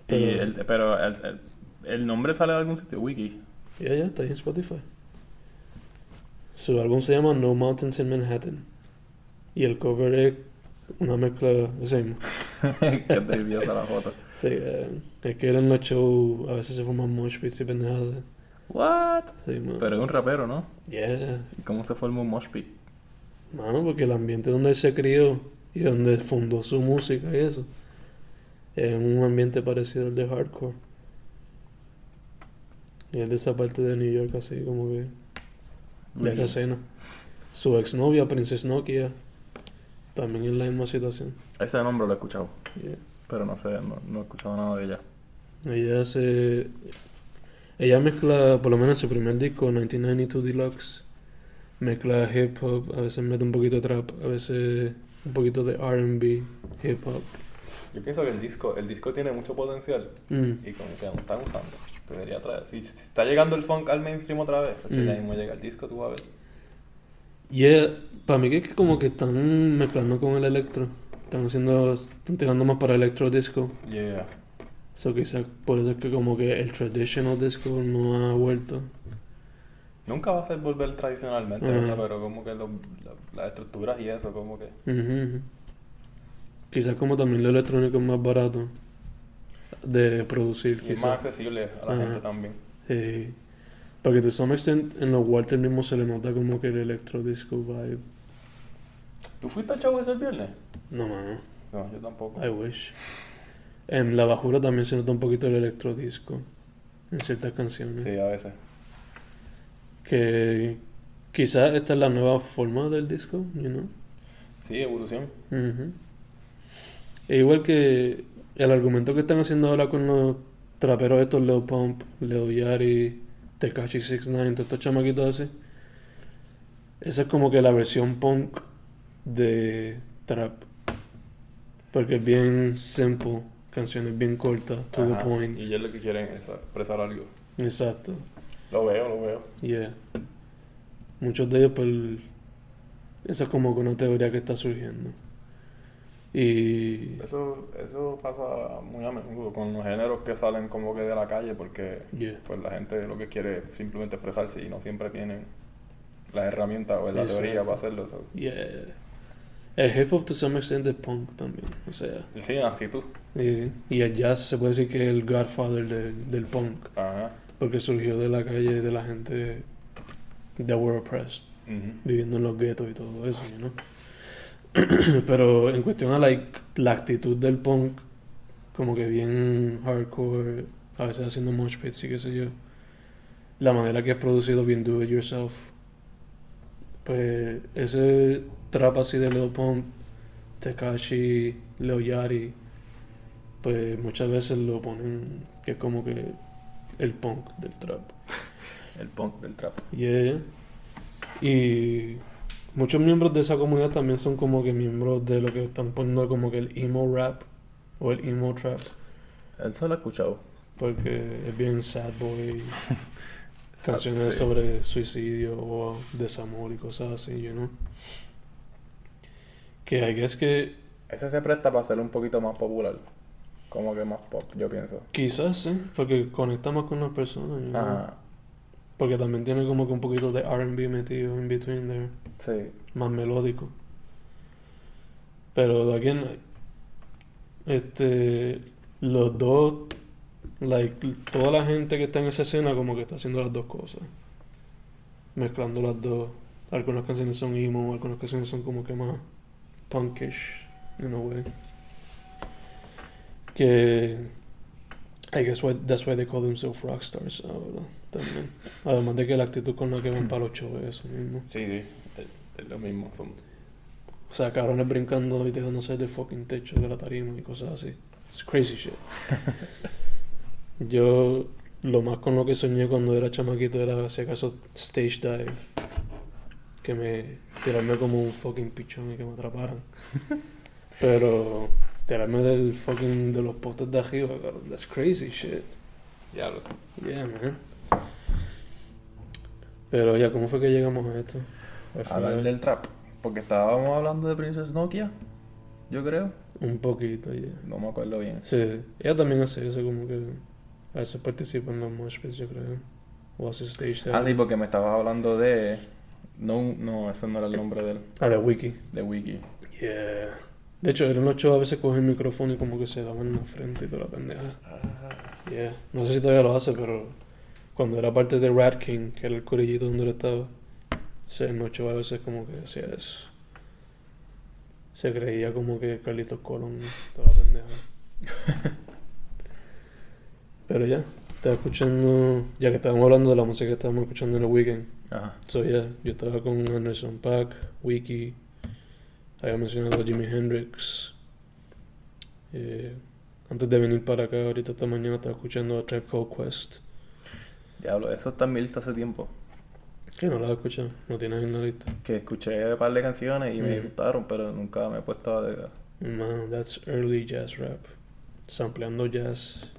Pero-
el, pero el, el, el nombre sale de algún sitio, Wiki.
Ya, ya, está ahí en Spotify. Su álbum se llama No Mountains in Manhattan. Y el cover es una mezcla de ese mismo.
Qué nerviosa la foto.
Sí, eh, es que en los shows a veces se forman mosh pits y pendejadas.
What?
Sí, man.
Pero es un rapero, ¿no?
Yeah.
¿Y cómo se forma un mosh pit?
Mano, porque el ambiente donde él se crió y donde fundó su música y eso es un ambiente parecido al de hardcore. Y es de esa parte de New York, así como que de esa escena. Su exnovia, Princess Nokia, también en la misma situación.
Ese nombre lo he escuchado,
Yeah.
pero no sé, no, no he escuchado nada de ella.
Ella hace. Ella mezcla, por lo menos en su primer disco, 1992 Deluxe, Mezcla hip hop, a veces mete un poquito de trap, a veces un poquito de RB, hip hop.
Yo pienso que el disco, el disco tiene mucho potencial
Mm.
y como que no están usando. Debería traer. Si, si está llegando el funk al mainstream otra vez, pues
Mm.
ya mismo llega el disco, tú vas a ver.
Yeah, para mí que es que como que están mezclando con el electro. Están haciendo, están tirando más para electro disco.
Yeah.
So quizás por eso es que como que el traditional disco no ha vuelto.
Nunca va a ser volver tradicionalmente. ¿verdad? Pero como que la- las estructuras y eso, como que...
Quizás como también lo electrónico es más barato de producir.
Y es más accesible a la
Ajá.
gente también.
Eh, porque to some extent en los Walter mismo se le nota como que el electro disco vibe.
¿Tú fuiste al show ese el viernes?
No, mano.
No, yo tampoco.
I wish. En La Bajura también se nota un poquito el electro disco en ciertas canciones.
Sí, a veces.
Que quizás esta es la nueva forma del disco, you know.
Sí, evolución.
E igual que el argumento que están haciendo ahora con los traperos estos, Leo Pump, Leo Yari, Tekashi 69, todos estos chamaquitos así. Esa es como que la versión punk de trap. Porque es bien simple, canciones bien cortas, to
Ajá,
the point.
Y ellos lo que quieren es expresar algo.
Exacto.
Lo veo, lo veo.
Yeah. Muchos de ellos, pues, esa es como que una teoría que está surgiendo. Y...
Eso, eso pasa muy a menudo con los géneros que salen como que de la calle porque
Yeah.
pues la gente lo que quiere es simplemente expresarse y no siempre tienen las herramientas o la
Exacto.
teoría para hacerlo. so.
Yeah. El hip hop to some extent es punk también, o sea,
Sí, actitud.
y, y el jazz se puede decir que es el godfather del, del punk,
Ajá.
porque surgió de la calle de la gente that were oppressed, viviendo en los guetos y todo eso, know? Pero en cuestión a like, la actitud del punk, como que bien hardcore, a veces haciendo mosh pits y qué sé yo, la manera que es producido bien do it yourself, pues ese trap así de Leo Pump, Tekashi, Leo Yari, pues muchas veces lo ponen que es como que el punk del trap.
El punk del trap.
Yeah. Y muchos miembros de esa comunidad también son como que miembros de lo que están poniendo como que el emo rap o el emo trap,
Eso lo he escuchado.
porque es bien sad boy, canciones
Sí.
sobre suicidio o desamor y cosas así, you know. Que I guess que
Ese se presta para ser un poquito más popular. Como que más pop, yo pienso.
quizás sí, porque conecta más con las personas, you know.
Ajá.
Porque también tiene como que un poquito de R&B metido in between there.
Sí.
más melódico. Pero again, este, los dos, like, toda la gente que está en esa escena como que está haciendo las dos cosas, mezclando las dos. Algunas canciones son emo, algunas canciones son como que más punkish, in a way. Que I guess why, that's why they call themselves rockstars ahora también. Además de que la actitud con la que van para los shows es eso mismo.
Sí, sí. Es, es lo mismo. Son...
O sea, cabrones brincando y tirándose del fucking techo de la tarima y cosas así. It's crazy shit. Yo lo más con lo que soñé cuando era chamaquito era, si acaso, stage dive. Que me... tirarme como un fucking pichón y que me atraparan. Pero tirarme del fucking... de los postes de arriba, cabrón. That's crazy shit.
Diablo.
Yeah, man. Pero ya, ¿cómo fue que llegamos a esto?
Hablar
final,
del trap. Porque estábamos hablando de Princess Nokia. Yo creo.
Un poquito, ya.
No me acuerdo bien.
Sí, ella también hace eso, como que a veces participa en los mosh pits, yo creo. O hace stage
Ah, sí, porque me estabas hablando de. No, no, ese no era el nombre del,
Ah, de Wiki.
de Wiki.
Yeah. De hecho, él en los shows a veces coge el micrófono y como que se daba en la frente y toda la pendeja. Yeah. No sé si todavía lo hace, pero cuando era parte de Rat King, que era el corillito donde él estaba, los shows a veces como que hacía eso. Se creía como que Carlitos Colón, la pendeja. Pero ya, estaba escuchando, ya que estábamos hablando de la música que estábamos escuchando en el weekend.
Ajá.
So, yeah, yo estaba con Anderson Paak, Wiki, había mencionado a Jimi Hendrix. Eh, antes de venir para acá, ahorita esta mañana estaba escuchando a Tribe Called Quest.
Diablo, eso está en mi lista hace tiempo.
Que no la he escuchado, no tienes en la lista.
Que escuché un par de canciones y me gustaron, pero nunca me he puesto a...
Man, that's early jazz rap. Sampleando jazz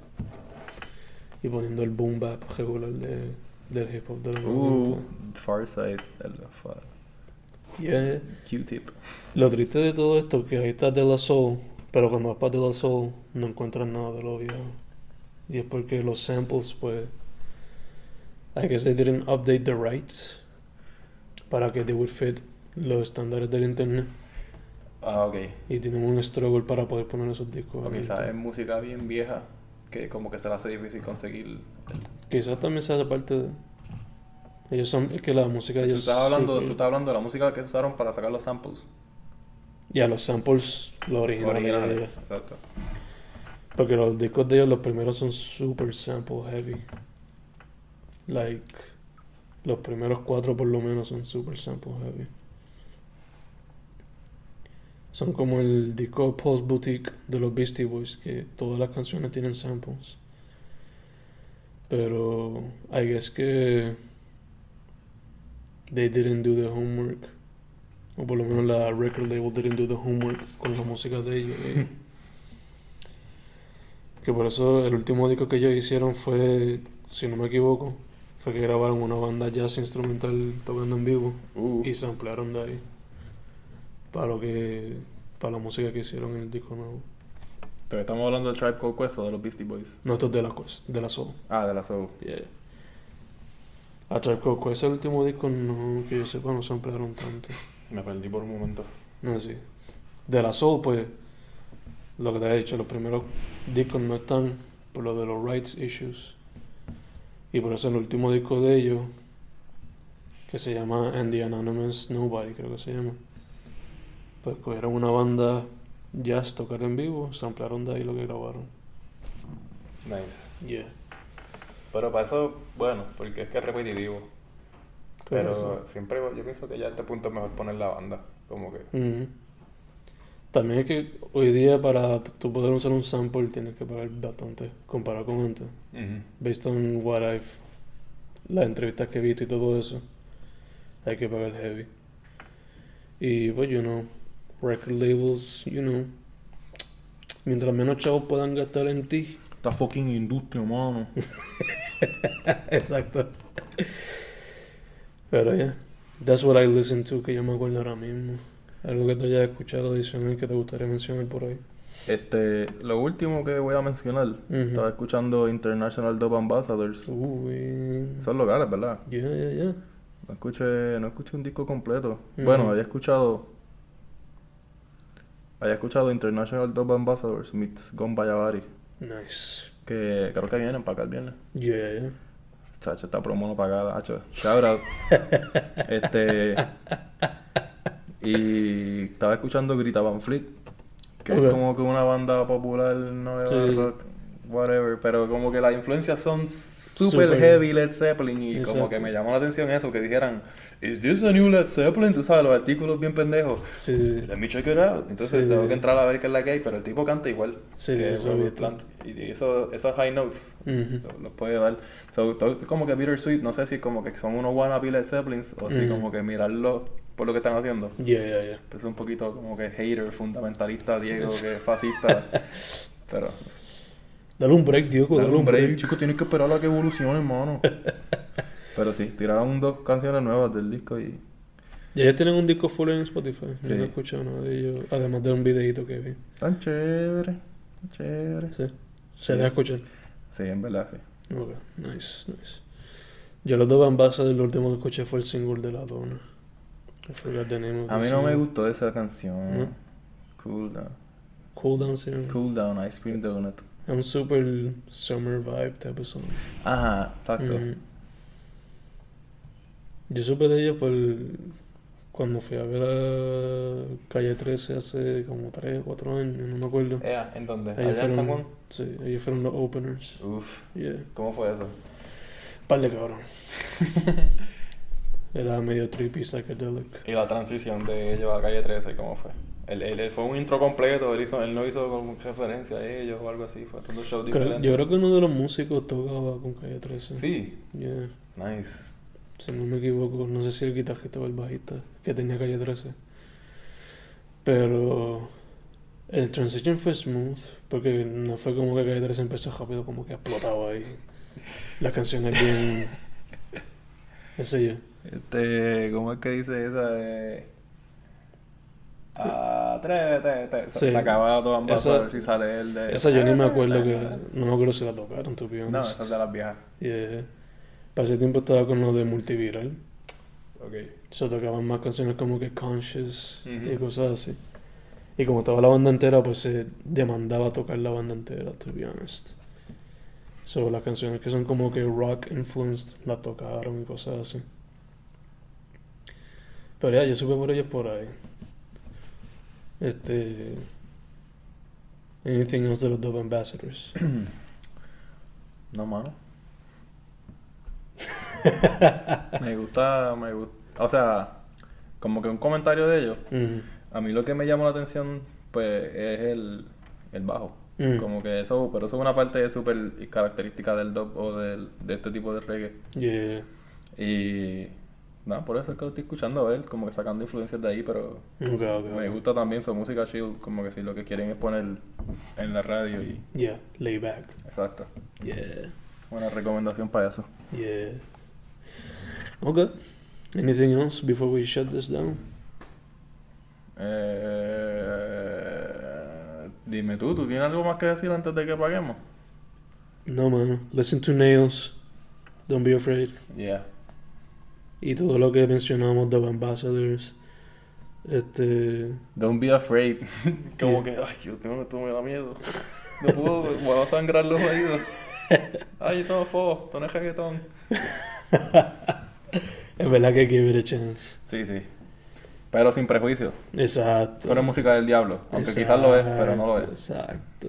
y poniendo el boom bap regular de, del hip hop de los
Uh,
90.
Farside, el fa-
Yeah.
Q-Tip.
Lo triste de todo esto es que ahí está De La Soul, pero cuando vas para De La Soul no encuentras nada de lo viejo. Y es porque los samples, pues, I guess they didn't update the rights para que they would fit los estándares del internet.
Ah, ok.
Y tienen un struggle para poder poner esos discos.
O quizás es música bien vieja que como que se le hace difícil conseguir.
Quizás también se hace parte de... Ellos son... Es que la música de
Tú
ellos...
estás, hablando, tú estás hablando de la música que usaron para sacar los samples.
Ya, los samples, los originales.
originales. Exacto.
Porque los discos de ellos, los primeros son super sample heavy. Like, los primeros cuatro por lo menos son super sample heavy. Son como el disco Post Boutique de los Beastie Boys, que todas las canciones tienen samples. Pero, I guess que they didn't do the homework. O por lo menos la record label didn't do the homework con la música de ellos. eh. Que por eso el último disco que ellos hicieron fue, si no me equivoco, fue que grabaron una banda jazz instrumental tocando en vivo
Uh,
y se ampliaron de ahí para lo que para la música que hicieron en el disco nuevo.
estamos hablando del Tribe Called Quest o de los Beastie Boys.
No, esto es de la Quest, de la Soul.
Ah, de la Soul.
Yeah. A Tribe Called Quest el último disco no que yo sepa no se ampliaron tanto.
Me perdí por un momento.
No sí. De la Soul pues lo que te he dicho, los primeros discos no están por lo de los rights issues. Y por eso el último disco de ellos, que se llama And the Anonymous Nobody, creo que se llama. Pues cogieron una banda jazz tocar en vivo, se ampliaron de ahí lo que grabaron.
Nice.
Yeah.
Pero para eso, bueno, porque es que es repetitivo.
Pero
Pero siempre yo pienso que ya a este punto es mejor poner la banda. Como que.
También es que hoy día para tú poder usar un sample tienes que pagar bastante comparado con antes.
Ujú.
Based on what I've las entrevistas que he visto y todo eso, hay que pagar heavy. Y pues, you know, record labels, you know, mientras menos chavos puedan gastar en ti.
Esta fucking industria, mano.
Exacto. Pero ya, yeah, that's what I listen to, que yo me acuerdo ahora mismo. Algo que tú hayas escuchado adicional que te gustaría mencionar por ahí.
Este, lo último que voy a mencionar,
Ujú.
estaba escuchando International Dub Ambassadors.
Uy.
Son locales, ¿verdad?
Ya, ya, ya.
No escuché, no escuché un disco completo.
Ujú.
Bueno, había escuchado. Había escuchado International Dub Ambassadors meets Gon Bayavari.
Nice.
Que creo que vienen para acá el viernes.
Ya, ya.
Chacho, esta promo no pagada, hacho. Shout out. este. Y estaba escuchando Grita Van Fleet. Que
Ok.
es como que una banda popular, nueva,
Sí,
rock, whatever. Pero como que las influencias son super,
Super.
heavy Led Zeppelin. Y como
Exacto.
que me llamó la atención eso, que dijeran, ¿Is this a new Led Zeppelin? Tú sabes, los artículos bien pendejos.
Sí, sí.
Let me check it out. Entonces
Sí,
tengo
sí.
que entrar a ver qué es la que hay, pero el tipo canta igual.
Sí,
que
eso.
Y eso, esos high notes
Ujú.
lo- los puede dar. So, todo como que bittersweet, no sé si como que son unos wannabe Led Zeppelins o si
Ujú.
como que mirarlo por lo que están haciendo.
Ya, ya, ya.
Pues es un poquito como que hater, fundamentalista, Diego, que es fascista. pero
Dale un break, Diego,
dale
dale
un break, chicos, tienes que esperar a que evolucione, hermano. pero sí, tiraron dos canciones nuevas del disco y
Ya ellos tienen un disco full en Spotify. Yo
Sí.
no he escuchado nada de ellos. Además de un videito que vi.
tan chévere, tan chévere.
Sí. Se deja escuchar.
Sí, en verdad, sí.
Ok, nice, nice. Yo los dos Ambassadors, el último que escuché fue el single de la dona.
A mí no me gustó esa canción.
¿No?
Cool Down.
Cool Down llama.
Cool Down, Ice Cream Donut.
Es un super summer vibe type of song.
Ajá, exacto.
Ujú. Yo supe de ellos por cuando fui a ver a Calle 13 hace como 3 o 4 años, no me acuerdo.
Ea, ¿En dónde? ¿Allá en San Juan?
sí, ellos fueron los openers.
Uf,
Yeah.
¿cómo fue eso?
Par de cabrón. Era medio trippy, psychedelic.
Y la transición de ellos a Calle 13, ¿cómo fue? Él, él- él fue un intro completo, él, hizo, él no hizo referencia a ellos o algo así, fue todo un show diferente.
yo creo que uno de los músicos tocaba con Calle 13.
Sí,
Yeah.
nice.
Si no me equivoco, no sé si el guitarrista o el bajista que tenía calle 13. Pero el transition fue smooth, porque no fue como que calle 13 empezó rápido, como que explotaba ahí. La canción es bien. Ese yo.
Este, ¿cómo es que dice esa de... Atrévete,
Sí.
se acaba todo ambas
Esa-
a ver si sale el de...
Esa yo ni me acuerdo que. No me acuerdo si la tocaron, to be
No, esa es de las viejas.
Yeah. Para ese tiempo estaba con lo de multiviral.
Ok.
Se tocaban más canciones como que Conscious y
Ujú.
cosas así. Y como estaba la banda entera, pues se demandaba tocar la banda entera, to be honest. So, las canciones que son como que rock influenced las tocaron y cosas así. Pero ya, yo supe por ellos por ahí. Este. Anything else de los Dove Ambassadors?
No, mano. me gusta, me gusta. O sea, como que un comentario de ellos. A mí lo que me llamó la atención, pues, es el, el bajo. Como que eso, pero eso es una parte súper característica del dub o del, de este tipo de reggae.
Yeah.
Y nada, por eso es que lo estoy escuchando a él, como que sacando influencias de ahí, pero
Ok, ok,
me
ok.
gusta también su música chill, como que si lo que quieren es poner en la radio y...
Yeah, lay back.
Exacto.
Yeah.
Buena recomendación para eso.
Yeah. Okay. Anything else before we shut this down?
Eh, dime tú, ¿tú tienes algo más que decir antes de que paguemos?
No, mano. Listen to Nails. Don't be afraid.
Yeah.
Y todo lo que mencionamos de Ambassadors. Este.
Don't be afraid. como
Yeah.
que, ay, Dios mío, esto me da miedo. No puedo, voy a sangrar los oídos. Ay, todo fo, esto no es reggaetón.
Es verdad que give it a chance.
Sí, sí. Pero sin prejuicio.
Exacto.
Esto no es música del diablo. Aunque quizás lo es, pero no lo es.
Exacto.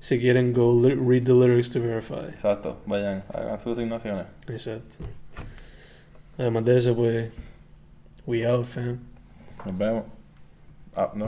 Si quieren, go read the lyrics to verify.
Exacto. Vayan, hagan sus asignaciones.
Exacto. Además de eso. We out, fam.
Nos vemos. Ah, no.